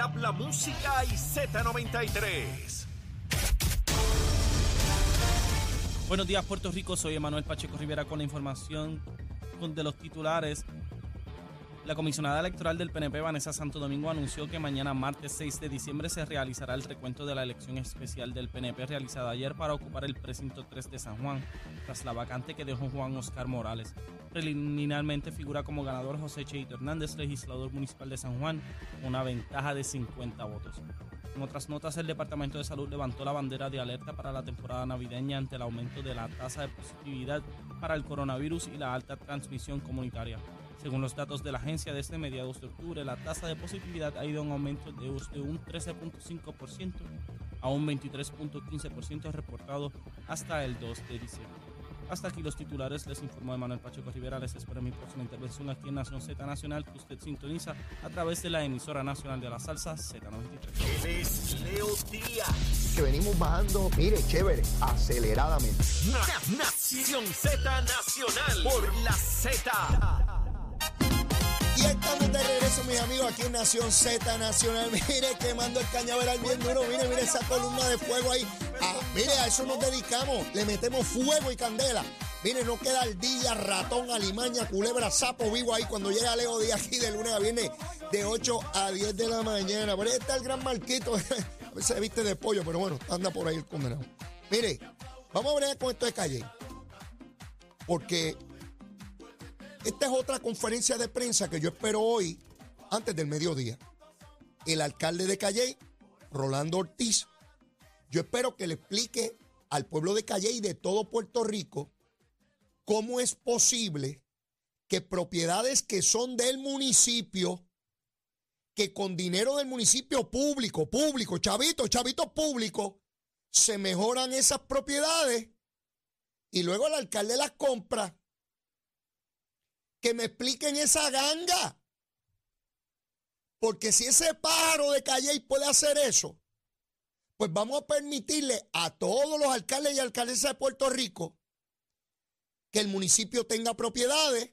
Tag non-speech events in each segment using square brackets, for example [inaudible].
habla música y Z93. Buenos días, Puerto Rico. Soy Emanuel Pacheco Rivera con la información de los titulares. La comisionada electoral del PNP, Vanessa Santo Domingo, anunció que mañana, martes 6 de diciembre, se realizará el recuento de la elección especial del PNP realizada ayer para ocupar el precinto 3 de San Juan, tras la vacante que dejó Juan Oscar Morales. Preliminarmente figura como ganador José Cheito Hernández, legislador municipal de San Juan, una ventaja de 50 votos. En otras notas, el Departamento de Salud levantó la bandera de alerta para la temporada navideña ante el aumento de la tasa de positividad para el coronavirus y la alta transmisión comunitaria. Según los datos de la agencia, desde mediados de octubre la tasa de positividad ha ido en aumento de un 13.5% a un 23.15% reportado hasta el 2 de diciembre. Hasta aquí los titulares, les informó Manuel Pacheco Rivera. Les espero mi próxima intervención aquí en Nación Z Nacional, que usted sintoniza a través de la emisora nacional de la salsa Z93. es Leo Díaz. Que venimos bajando, mire, chévere, aceleradamente. Nación Z Nacional por la Z. Y estamos de regreso, mis amigos, aquí en Nación Z Nacional. [laughs] Mire, quemando el cañaveral bien duro. Mire, mire esa columna de fuego ahí. Ah, mire, a eso nos dedicamos. Le metemos fuego y candela. Mire, no queda el día, ratón, alimaña, culebra, sapo vivo ahí cuando llega Leo Díaz aquí de lunes a viernes de 8 a 10 de la mañana. Por ahí está el gran Marquito. [laughs] a veces se viste de pollo, pero bueno, anda por ahí el condenado. Mire, vamos a ver con esto de calle. Porque esta es otra conferencia de prensa que yo espero hoy, antes del mediodía. El alcalde de Calle, Rolando Ortiz, yo espero que le explique al pueblo de Calle y de todo Puerto Rico cómo es posible que propiedades que son del municipio, que con dinero del municipio público, público, chavito, chavito público, se mejoran esas propiedades y luego el alcalde las compra que me expliquen esa ganga. Porque si ese pájaro de Calle puede hacer eso, pues vamos a permitirle a todos los alcaldes y alcaldesas de Puerto Rico que el municipio tenga propiedades,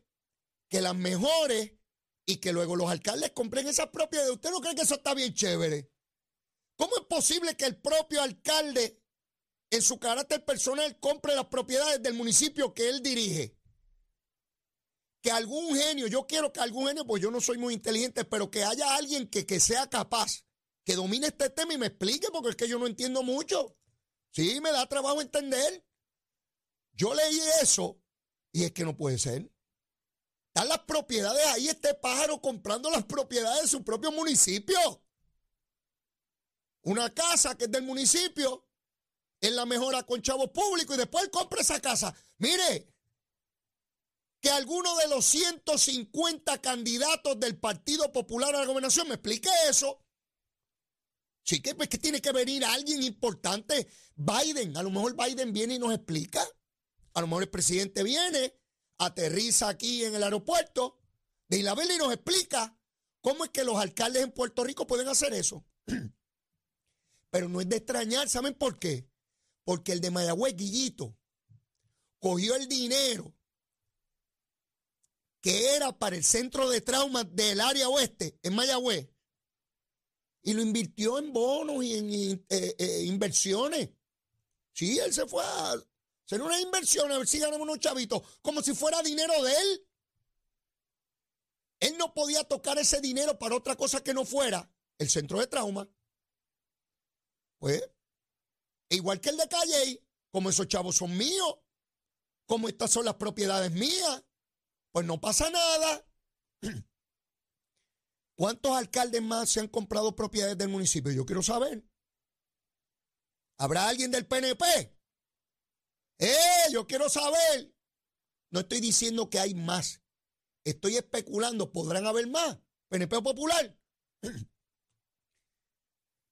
que las mejore y que luego los alcaldes compren esas propiedades. ¿Usted no cree que eso está bien chévere? ¿Cómo es posible que el propio alcalde, en su carácter personal, compre las propiedades del municipio que él dirige? Que algún genio, yo quiero que algún genio, pues yo no soy muy inteligente, pero que haya alguien que, que sea capaz, que domine este tema y me explique, porque es que yo no entiendo mucho. Sí, me da trabajo entender. Yo leí eso y es que no puede ser. Están las propiedades ahí, este pájaro comprando las propiedades de su propio municipio. Una casa que es del municipio, en la mejora con chavos públicos y después compra esa casa. Mire, que alguno de los 150 candidatos del Partido Popular a la gobernación me explique eso. Sí, que, pues, que tiene que venir alguien importante. Biden, a lo mejor Biden viene y nos explica. A lo mejor el presidente viene, aterriza aquí en el aeropuerto de Isabel y nos explica cómo es que los alcaldes en Puerto Rico pueden hacer eso. [clears throat] Pero no es de extrañar, ¿saben por qué? Porque el de Mayagüez, Guillito, cogió el dinero que era para el centro de trauma del área oeste, en Mayagüez, y lo invirtió en bonos y en eh, eh, inversiones. Sí, él se fue a hacer una inversión a ver si ganamos unos chavitos, como si fuera dinero de él. Él no podía tocar ese dinero para otra cosa que no fuera el centro de trauma. Pues, igual que el de Calle, como esos chavos son míos, como estas son las propiedades mías, pues no pasa nada. [clears throat] ¿Cuántos alcaldes más se han comprado propiedades del municipio? Yo quiero saber. ¿Habrá alguien del PNP? ¡Eh! Yo quiero saber. No estoy diciendo que hay más. Estoy especulando. ¿Podrán haber más? PNP popular. [clears throat]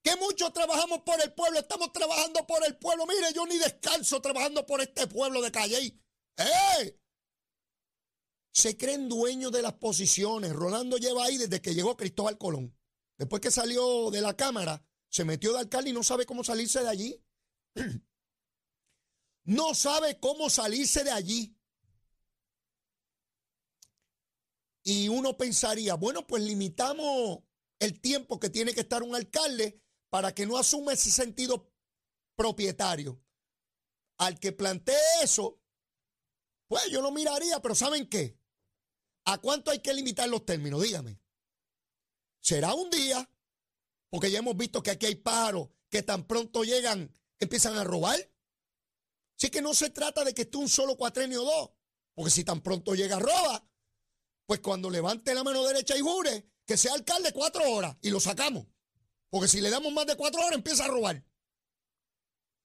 Que muchos trabajamos por el pueblo. Estamos trabajando por el pueblo. Mire, yo ni descanso trabajando por este pueblo de Calle. ¡Eh! Se creen dueños de las posiciones. Rolando lleva ahí desde que llegó Cristóbal Colón. Después que salió de la Cámara, se metió de alcalde y no sabe cómo salirse de allí. [clears throat] No sabe cómo salirse de allí. Y uno pensaría, bueno, pues limitamos el tiempo que tiene que estar un alcalde para que no asuma ese sentido propietario. Al que plantee eso, pues yo lo miraría, pero ¿saben qué? ¿A cuánto hay que limitar los términos? Dígame. ¿Será un día? Porque ya hemos visto que aquí hay pájaros que tan pronto llegan, empiezan a robar. Así que no se trata de que esté un solo cuatrenio o dos, porque si tan pronto llega, roba. Pues cuando levante la mano derecha y jure, que sea alcalde cuatro horas y lo sacamos. Porque si le damos más de cuatro horas, empieza a robar.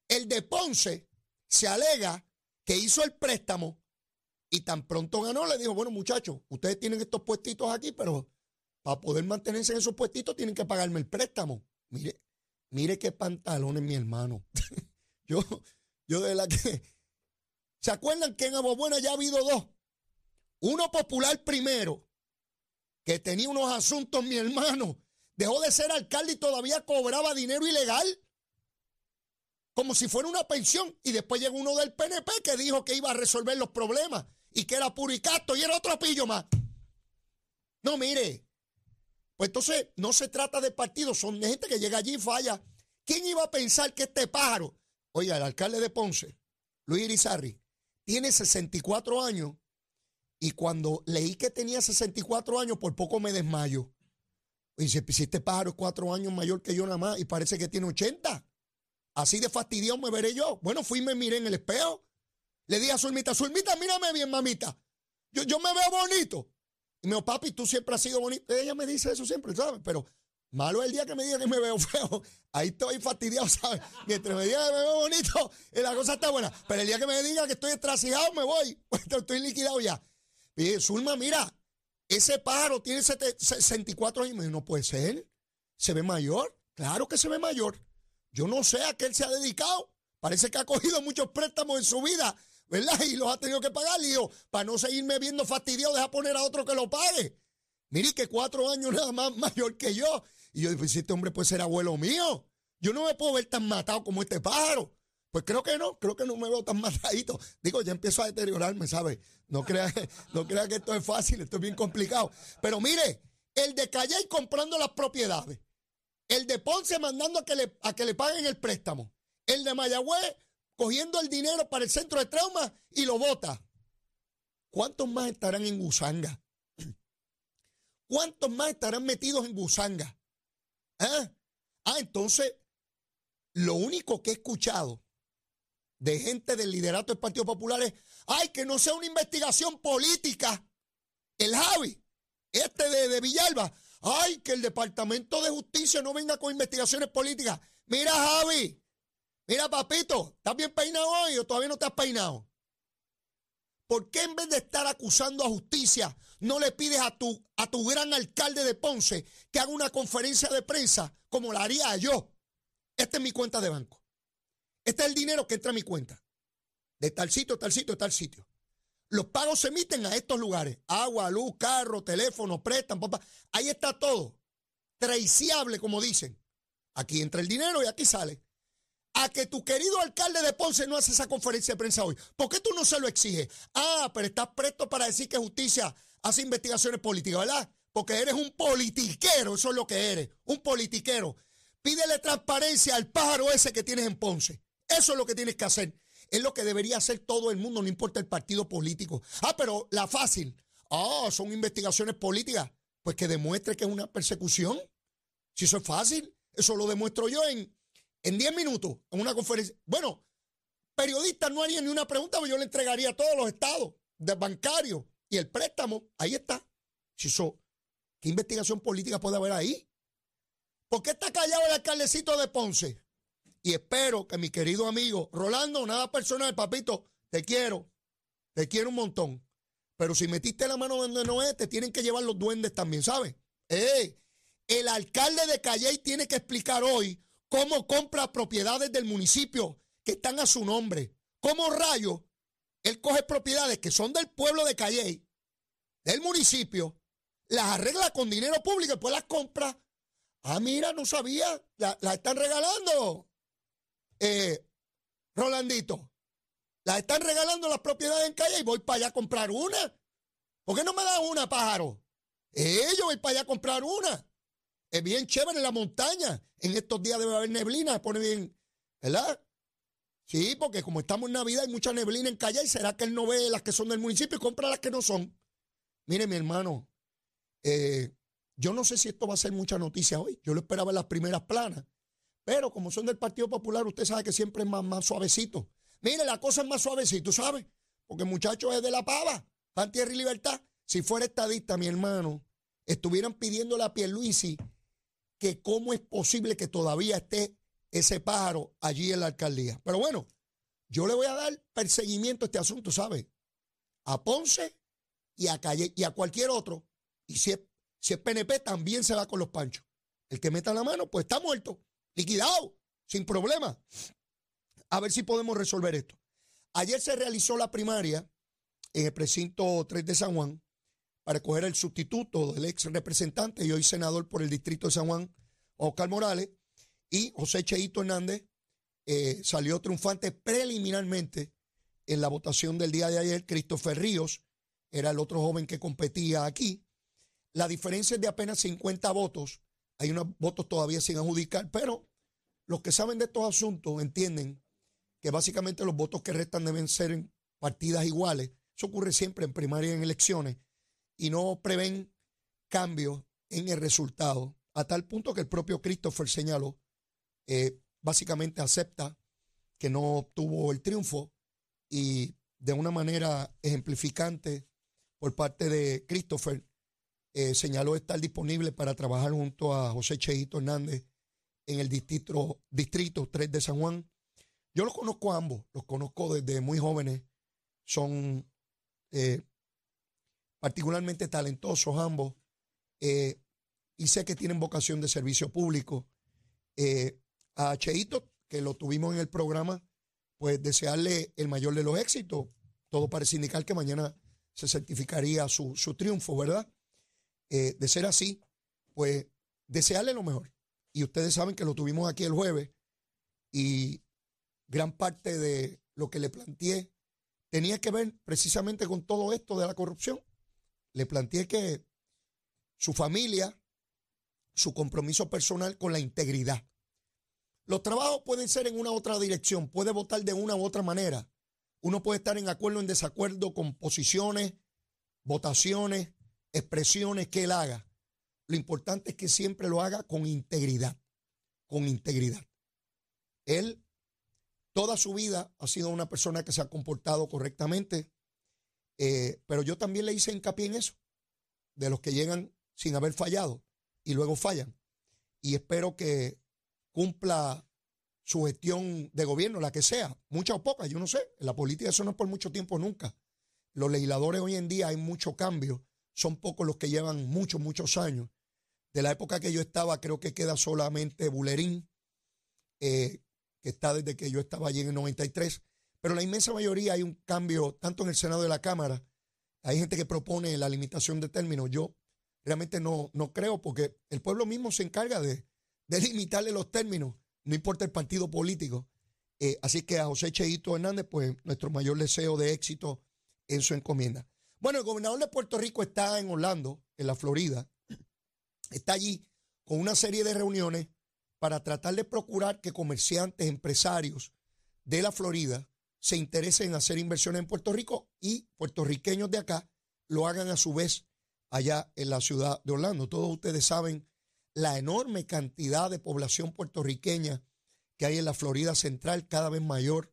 El de Ponce se alega que hizo el préstamo y tan pronto ganó, le dijo, bueno muchachos, ustedes tienen estos puestitos aquí, pero para poder mantenerse en esos puestitos tienen que pagarme el préstamo. Mire, mire qué pantalones, mi hermano. [laughs] yo, yo de la que... ¿Se acuerdan que en Buena ya ha habido dos? Uno popular primero, que tenía unos asuntos, mi hermano. Dejó de ser alcalde y todavía cobraba dinero ilegal. Como si fuera una pensión. Y después llegó uno del PNP que dijo que iba a resolver los problemas y que era puro y era otro pillo más. No, mire. Pues entonces no se trata de partidos, son gente que llega allí y falla. ¿Quién iba a pensar que este pájaro, oiga, el alcalde de Ponce, Luis Irizarri, tiene 64 años y cuando leí que tenía 64 años, por poco me desmayo. Y dice, si este pájaro es cuatro años mayor que yo nada más y parece que tiene 80. Así de fastidiado me veré yo. Bueno, fui y me miré en el espejo le dije a Zulmita, Zulmita, mírame bien, mamita. Yo, yo me veo bonito. Y me dijo, papi, tú siempre has sido bonito. Ella me dice eso siempre, ¿sabes? Pero malo el día que me diga que me veo [laughs] feo. Ahí estoy fastidiado, ¿sabes? Mientras me diga que me veo bonito, la cosa está buena. Pero el día que me diga que estoy estrasijado, me voy. [laughs] Estoy liquidado ya. Y Zulma, mira, ese pájaro tiene 64 años. Y no puede ser. ¿Se ve mayor? Claro que se ve mayor. Yo no sé a qué él se ha dedicado. Parece que ha cogido muchos préstamos en su vida ¿verdad? Y los ha tenido que pagar. Y yo, para no seguirme viendo fastidiado, deja poner a otro que lo pague. Mire que cuatro años nada más [laughs] mayor que yo. Y yo dije, si este hombre puede ser abuelo mío, yo no me puedo ver tan matado como este pájaro. Pues creo que no, creo que no me veo tan [laughs] matadito. Digo, ya empiezo a deteriorarme, ¿sabes? No crea, [laughs] no crea que esto es fácil, esto es bien complicado. Pero mire, el de Calle comprando las propiedades. El de Ponce mandando a que le, a que le paguen el préstamo. El de Mayagüez cogiendo el dinero para el centro de trauma y lo bota. ¿Cuántos más estarán en Gusanga? [clears throat] ¿Cuántos más estarán metidos en Gusanga? ¿Ah? ah, entonces, lo único que he escuchado de gente del liderato del Partido Popular es, ay, que no sea una investigación política. El Javi, este de, de Villalba, ay, que el Departamento de Justicia no venga con investigaciones políticas. Mira, Javi, Mira, papito, ¿estás bien peinado hoy o todavía no te has peinado? ¿Por qué en vez de estar acusando a justicia, no le pides a tu, a tu gran alcalde de Ponce que haga una conferencia de prensa como la haría yo? Esta es mi cuenta de banco. Este es el dinero que entra a mi cuenta. De tal sitio, tal sitio, tal sitio. Los pagos se emiten a estos lugares. Agua, luz, carro, teléfono, prestan, papá. Ahí está todo. Traiciable, como dicen. Aquí entra el dinero y aquí sale a que tu querido alcalde de Ponce no hace esa conferencia de prensa hoy? ¿Por qué tú no se lo exiges? Ah, pero estás presto para decir que justicia hace investigaciones políticas, ¿verdad? Porque eres un politiquero, eso es lo que eres, un politiquero. Pídele transparencia al pájaro ese que tienes en Ponce. Eso es lo que tienes que hacer. Es lo que debería hacer todo el mundo, no importa el partido político. Ah, pero la fácil. Ah, son investigaciones políticas. Pues que demuestre que es una persecución. Si eso es fácil, eso lo demuestro yo en en 10 minutos en una conferencia. Bueno, periodistas no harían ni una pregunta, pero yo le entregaría a todos los estados de bancarios y el préstamo. Ahí está. ¿Qué investigación política puede haber ahí? ¿Por qué está callado el alcaldecito de Ponce? Y espero que mi querido amigo Rolando, nada personal, papito, te quiero, te quiero un montón. Pero si metiste la mano donde no es, te tienen que llevar los duendes también, ¿sabes? el alcalde de Calley tiene que explicar hoy cómo compra propiedades del municipio que están a su nombre. ¿Cómo rayo él coge propiedades que son del pueblo de Calley, del municipio, las arregla con dinero público y después las compra? Ah, mira, no sabía, las están regalando. Eh, Rolandito, las están regalando las propiedades en Calle y voy para allá a comprar una. ¿Por qué no me da una, pájaro? Eh, yo voy para allá a comprar una. Es bien chévere en la montaña. En estos días debe haber neblina, pone bien, ¿verdad? Sí, porque como estamos en Navidad hay mucha neblina en calle y será que él no ve las que son del municipio y compra las que no son. Mire, mi hermano, eh, yo no sé si esto va a ser mucha noticia hoy. Yo lo esperaba en las primeras planas. Pero como son del Partido Popular, usted sabe que siempre es más, más suavecito. Mire, la cosa es más suavecito, ¿sabe? Porque el muchacho es de la pava, pan, tierra y libertad. Si fuera estadista, mi hermano, estuvieran pidiéndole a Pierluisi que cómo es posible que todavía esté ese pájaro allí en la alcaldía. Pero bueno, yo le voy a dar perseguimiento a este asunto, ¿sabe? A Ponce y a Calle y a cualquier otro. Y si es, si es PNP, también se va con los panchos. El que meta la mano, pues está muerto, liquidado, sin problema. A ver si podemos resolver esto. Ayer se realizó la primaria en el precinto 3 de San Juan para escoger el sustituto del ex representante y hoy senador por el distrito de San Juan, Oscar Morales, y José Cheito Hernández eh, salió triunfante preliminarmente en la votación del día de ayer. Christopher Ríos era el otro joven que competía aquí. La diferencia es de apenas 50 votos. Hay unos votos todavía sin adjudicar, pero los que saben de estos asuntos entienden que básicamente los votos que restan deben ser en partidas iguales. Eso ocurre siempre en primarias y en elecciones y no prevén cambios en el resultado, a tal punto que el propio Christopher señaló, eh, básicamente acepta que no obtuvo el triunfo y de una manera ejemplificante por parte de Christopher, eh, señaló estar disponible para trabajar junto a José Cheito Hernández en el distrito, distrito 3 de San Juan. Yo los conozco a ambos, los conozco desde muy jóvenes, son eh, particularmente talentosos ambos, eh, y sé que tienen vocación de servicio público. Eh, a Cheito, que lo tuvimos en el programa, pues desearle el mayor de los éxitos. Todo parece indicar que mañana se certificaría su, triunfo, ¿verdad? Eh, de ser así, pues desearle lo mejor. Y ustedes saben que lo tuvimos aquí el jueves y gran parte de lo que le planteé tenía que ver precisamente con todo esto de la corrupción le planteé que su familia, su compromiso personal con la integridad. Los trabajos pueden ser en una u otra dirección, puede votar de una u otra manera. Uno puede estar en acuerdo o en desacuerdo con posiciones, votaciones, expresiones que él haga. Lo importante es que siempre lo haga con integridad, con integridad. Él toda su vida ha sido una persona que se ha comportado correctamente, eh, pero yo también le hice hincapié en eso, de los que llegan sin haber fallado y luego fallan. Y espero que cumpla su gestión de gobierno, la que sea, mucha o poca, yo no sé. En la política eso no es por mucho tiempo nunca. Los legisladores hoy en día hay mucho cambio, son pocos los que llevan muchos, muchos años. De la época que yo estaba, creo que queda solamente Bulerín, eh, que está desde que yo estaba allí en el 93. Pero la inmensa mayoría hay un cambio, tanto en el Senado de la Cámara, hay gente que propone la limitación de términos. Yo realmente no, no creo, porque el pueblo mismo se encarga de, de limitarle los términos, no importa el partido político. Eh, así que a José Cheito Hernández, pues nuestro mayor deseo de éxito en su encomienda. Bueno, el gobernador de Puerto Rico está en Orlando, en la Florida. Está allí con una serie de reuniones para tratar de procurar que comerciantes, empresarios de la Florida se interesen en hacer inversiones en Puerto Rico y puertorriqueños de acá lo hagan a su vez allá en la ciudad de Orlando. Todos ustedes saben la enorme cantidad de población puertorriqueña que hay en la Florida Central, cada vez mayor.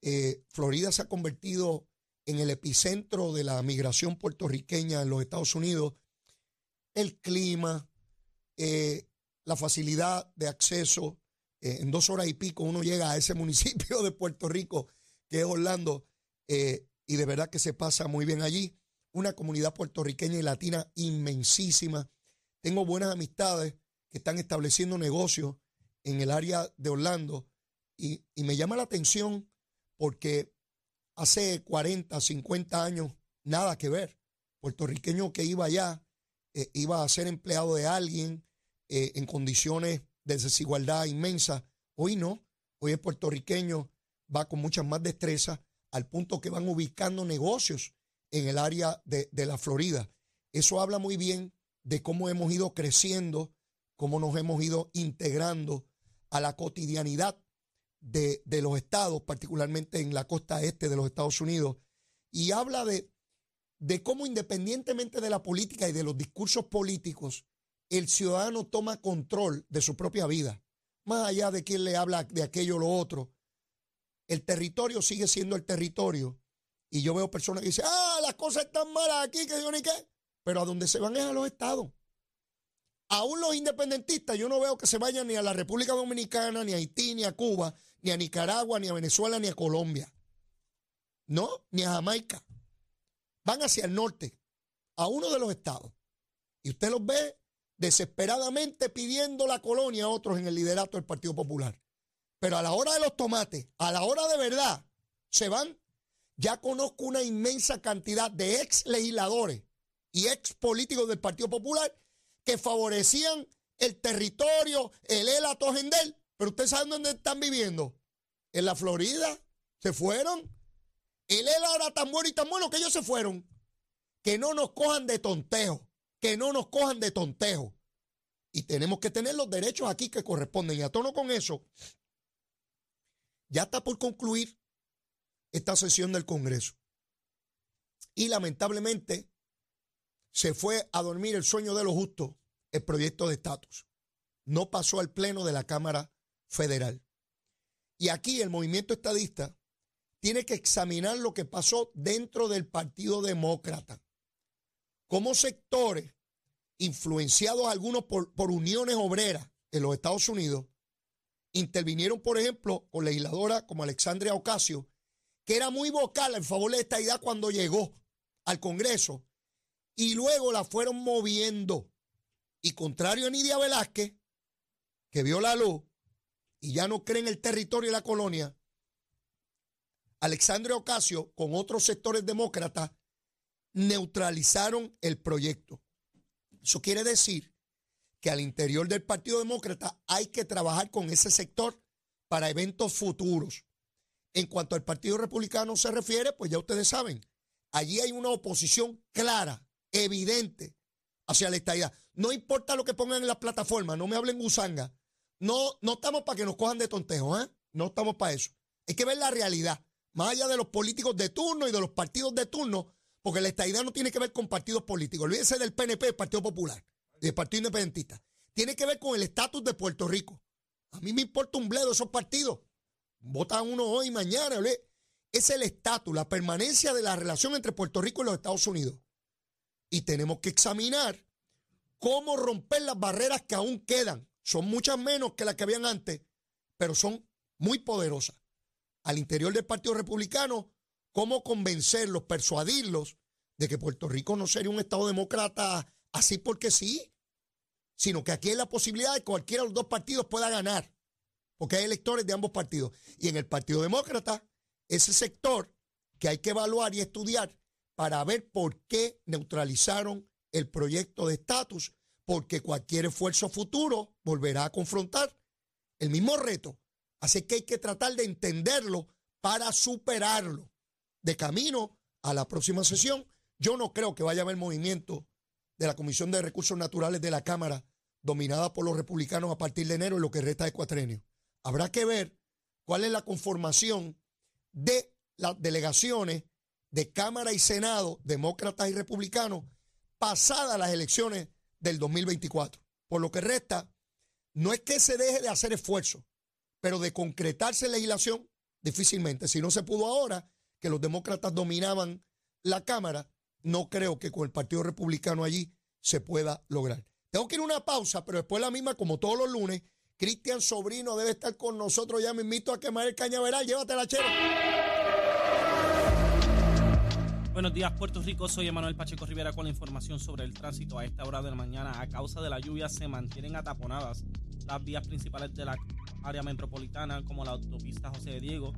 Eh, Florida se ha convertido en el epicentro de la migración puertorriqueña en los Estados Unidos. El clima, eh, la facilidad de acceso. Eh, en dos horas y pico uno llega a ese [laughs] municipio de Puerto Rico que es Orlando, eh, y de verdad que se pasa muy bien allí. Una comunidad puertorriqueña y latina inmensísima. Tengo buenas amistades que están estableciendo negocios en el área de Orlando y, me llama la atención porque hace 40, 50 años, nada que ver. Puertorriqueño que iba allá eh, iba a ser empleado de alguien eh, en condiciones de desigualdad inmensa. Hoy no. Hoy es puertorriqueño va con muchas más destrezas al punto que van ubicando negocios en el área de, la Florida. Eso habla muy bien de cómo hemos ido creciendo cómo nos hemos ido integrando a la cotidianidad de, de los estados, particularmente en la costa este de los Estados Unidos, y habla de, de cómo independientemente de la política y de los discursos políticos, el ciudadano toma control de su propia vida, más allá de quién le habla de aquello o lo otro. El territorio sigue siendo el territorio. Y yo veo personas que dicen, ah, las cosas están malas aquí, que yo ni qué. Pero a donde se van es a los estados. Aún los independentistas, yo no veo que se vayan ni a la República Dominicana, ni a Haití, ni a Cuba, ni a Nicaragua, ni a Venezuela, ni a Colombia. No, ni a Jamaica. Van hacia el norte, a uno de los estados. Y usted los ve desesperadamente pidiendo la colonia a otros en el liderato del Partido Popular. Pero a la hora de los tomates, a la hora de verdad, se van. Ya conozco una inmensa cantidad de ex legisladores y ex políticos del Partido Popular que favorecían el territorio, el ELA Gendel. Pero ustedes saben dónde están viviendo. En la Florida. Se fueron. El ELA era tan bueno y tan bueno que ellos se fueron. Que no nos cojan de tontejo. Que no nos cojan de tontejo. Y tenemos que tener los derechos aquí que corresponden. Y a tono con eso, ya está por concluir esta sesión del Congreso. Y lamentablemente se fue a dormir el sueño de los justos, el proyecto de estatus. No pasó al Pleno de la Cámara Federal. Y aquí el movimiento estadista tiene que examinar lo que pasó dentro del Partido Demócrata. Como sectores, influenciados algunos por, por uniones obreras en los Estados Unidos, intervinieron, por ejemplo, con legisladoras como Alexandria Ocasio, que era muy vocal en favor de esta idea cuando llegó al Congreso y luego la fueron moviendo. Y contrario a Nidia Velázquez, que vio la luz y ya no cree en el territorio de la colonia, Alexandre Ocasio con otros sectores demócratas neutralizaron el proyecto. Eso quiere decir que al interior del Partido Demócrata hay que trabajar con ese sector para eventos futuros. En cuanto al Partido Republicano se refiere, pues ya ustedes saben, allí hay una oposición clara evidente hacia la estadidad. No importa lo que pongan en la plataforma, no me hablen gusanga. No, no estamos para que nos cojan de tontejo, ¿eh? No estamos para eso. Hay que ver la realidad, más allá de los políticos de turno y de los partidos de turno, porque la estadidad no tiene que ver con partidos políticos. Olvídense del PNP, el Partido Popular, del Partido Independentista. Tiene que ver con el estatus de Puerto Rico. A mí me importa un bledo esos partidos. Votan uno hoy, mañana. Es el estatus, la permanencia de la relación entre Puerto Rico y los Estados Unidos y tenemos que examinar cómo romper las barreras que aún quedan. Son muchas menos que las que habían antes, pero son muy poderosas. Al interior del Partido Republicano, cómo convencerlos, persuadirlos de que Puerto Rico no sería un Estado demócrata así porque sí, sino que aquí hay la posibilidad de que cualquiera de los dos partidos pueda ganar, porque hay electores de ambos partidos. Y en el Partido Demócrata, ese sector que hay que evaluar y estudiar para ver por qué neutralizaron el proyecto de estatus, porque cualquier esfuerzo futuro volverá a confrontar el mismo reto. Así que hay que tratar de entenderlo para superarlo. De camino a la próxima sesión, yo no creo que vaya a haber movimiento de la Comisión de Recursos Naturales de la Cámara, dominada por los republicanos a partir de enero y lo que resta de cuatrenio. Habrá que ver cuál es la conformación de las delegaciones de Cámara y Senado, demócratas y republicanos, pasadas las elecciones del 2024. Por lo que resta, no es que se deje de hacer esfuerzo, pero de concretarse legislación, difícilmente. Si no se pudo ahora, que los demócratas dominaban la Cámara, no creo que con el Partido Republicano allí se pueda lograr. Tengo que ir a una pausa, pero después la misma, como todos los lunes, Cristian Sobrino debe estar con nosotros. Ya me invito a quemar el cañaveral. Llévatela, chero. Buenos días, Puerto Rico. Soy Emanuel Pacheco Rivera con la información sobre el tránsito. A esta hora de la mañana, a causa de la lluvia, se mantienen ataponadas las vías principales de la área metropolitana, como la autopista José de Diego,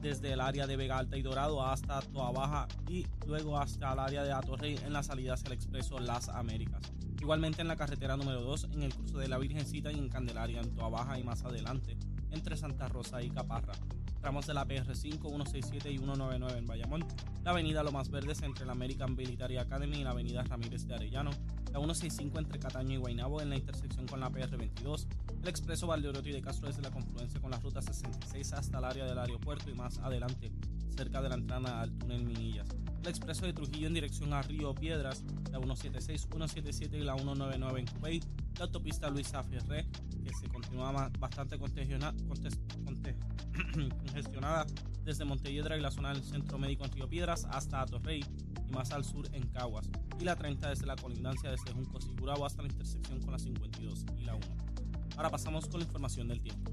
desde el área de Vega Alta y Dorado hasta Toa Baja y luego hasta el área de Atorrey en la salida hacia el expreso Las Américas. Igualmente en la carretera número 2, en el curso de la Virgencita y en Candelaria, en Toa Baja y más adelante, entre Santa Rosa y Caparra tramos de la PR5, 167 y 199 en Bayamón, la avenida Lomas Verdes entre la American Military Academy y la avenida Ramírez de Arellano, la 165 entre Cataño y Guaynabo en la intersección con la PR22, el expreso Valdeoroto y de Castro desde la confluencia con la ruta 66 hasta el área del aeropuerto y más adelante, cerca de la entrada al túnel Minillas. El expreso de Trujillo en dirección a Río Piedras, la 176, 177 y la 199 en Cubey, la autopista Luisa Ferré, que se continúa bastante [clears throat] congestionada desde Montelledra y la zona del Centro Médico en Río Piedras hasta Atorrey y más al sur en Caguas, y la 30 desde la colindancia desde Juncos y Gurabo hasta la intersección con la 52 y la 1. Ahora pasamos con la información del tiempo.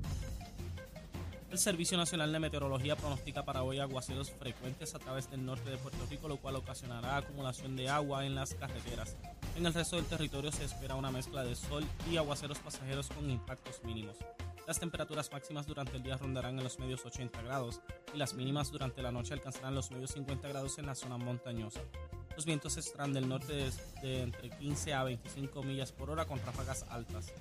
El Servicio Nacional de Meteorología pronostica para hoy aguaceros frecuentes a través del norte de Puerto Rico, lo cual ocasionará acumulación de agua en las carreteras. En el resto del territorio se espera una mezcla de sol y aguaceros pasajeros con impactos mínimos. Las temperaturas máximas durante el día rondarán en los medios 80 grados y las mínimas durante la noche alcanzarán los medios 50 grados en la zona montañosa. Los vientos estarán del norte de, entre 15 a 25 millas por hora con ráfagas altas.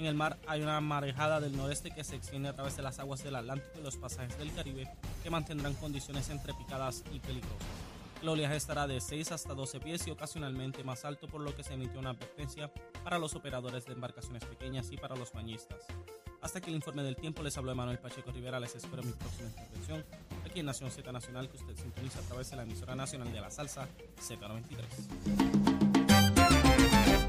En el mar hay una marejada del noreste que se extiende a través de las aguas del Atlántico y los pasajes del Caribe que mantendrán condiciones entrepicadas y peligrosas. El oleaje estará de 6 hasta 12 pies y ocasionalmente más alto, por lo que se emitió una advertencia para los operadores de embarcaciones pequeñas y para los bañistas. Hasta aquí el informe del tiempo, les habló Manuel Pacheco Rivera, les espero en mi próxima intervención aquí en Nación Z Nacional que usted sintoniza a través de la emisora nacional de la salsa Z93.